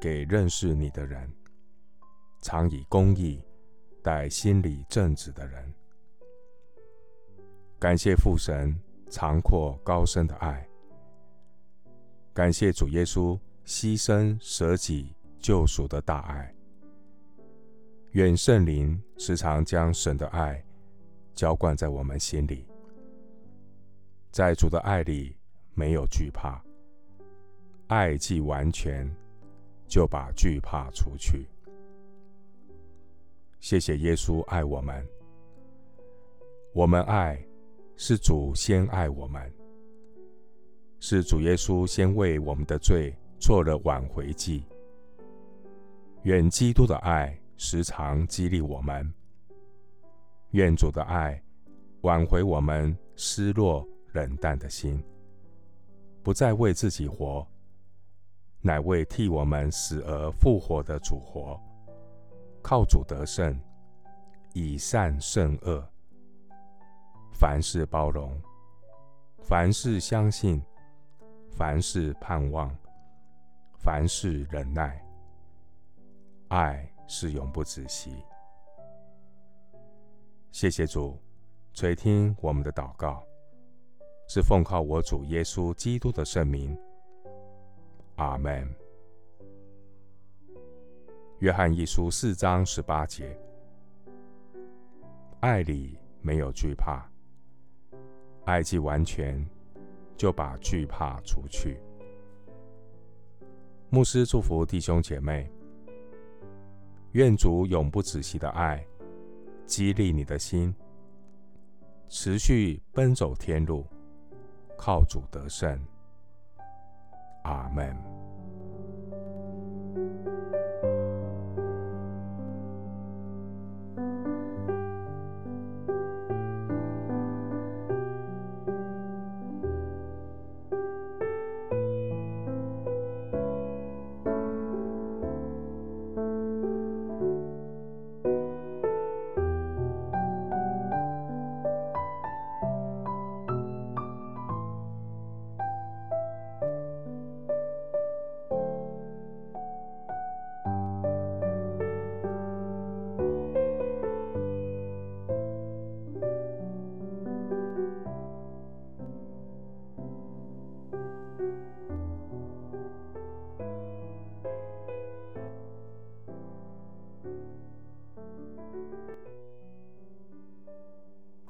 给认识你的人，常以公义待心里正直的人。感谢父神长阔高深的爱，感谢主耶稣牺牲舍己救赎的大爱。愿圣灵时常将神的爱浇灌在我们心里，在主的爱里没有惧怕。爱既完全，就把惧怕除去。谢谢耶稣爱我们，我们爱是主先爱我们，是主耶稣先为我们的罪做了挽回祭。愿基督的爱时常激励我们，愿主的爱挽回我们失落冷淡的心，不再为自己活。乃为替我们死而复活的主活，靠主得胜，以善胜恶，凡事包容，凡事相信，凡事盼望，凡事忍耐。爱是永不止息。谢谢主垂听我们的祷告，是奉靠我主耶稣基督的圣名。阿门。约翰一书四章十八节：爱里没有惧怕，爱既完全，就把惧怕除去。牧师祝福弟兄姐妹，愿主永不止息的爱激励你的心，持续奔走天路，靠主得胜。阿门。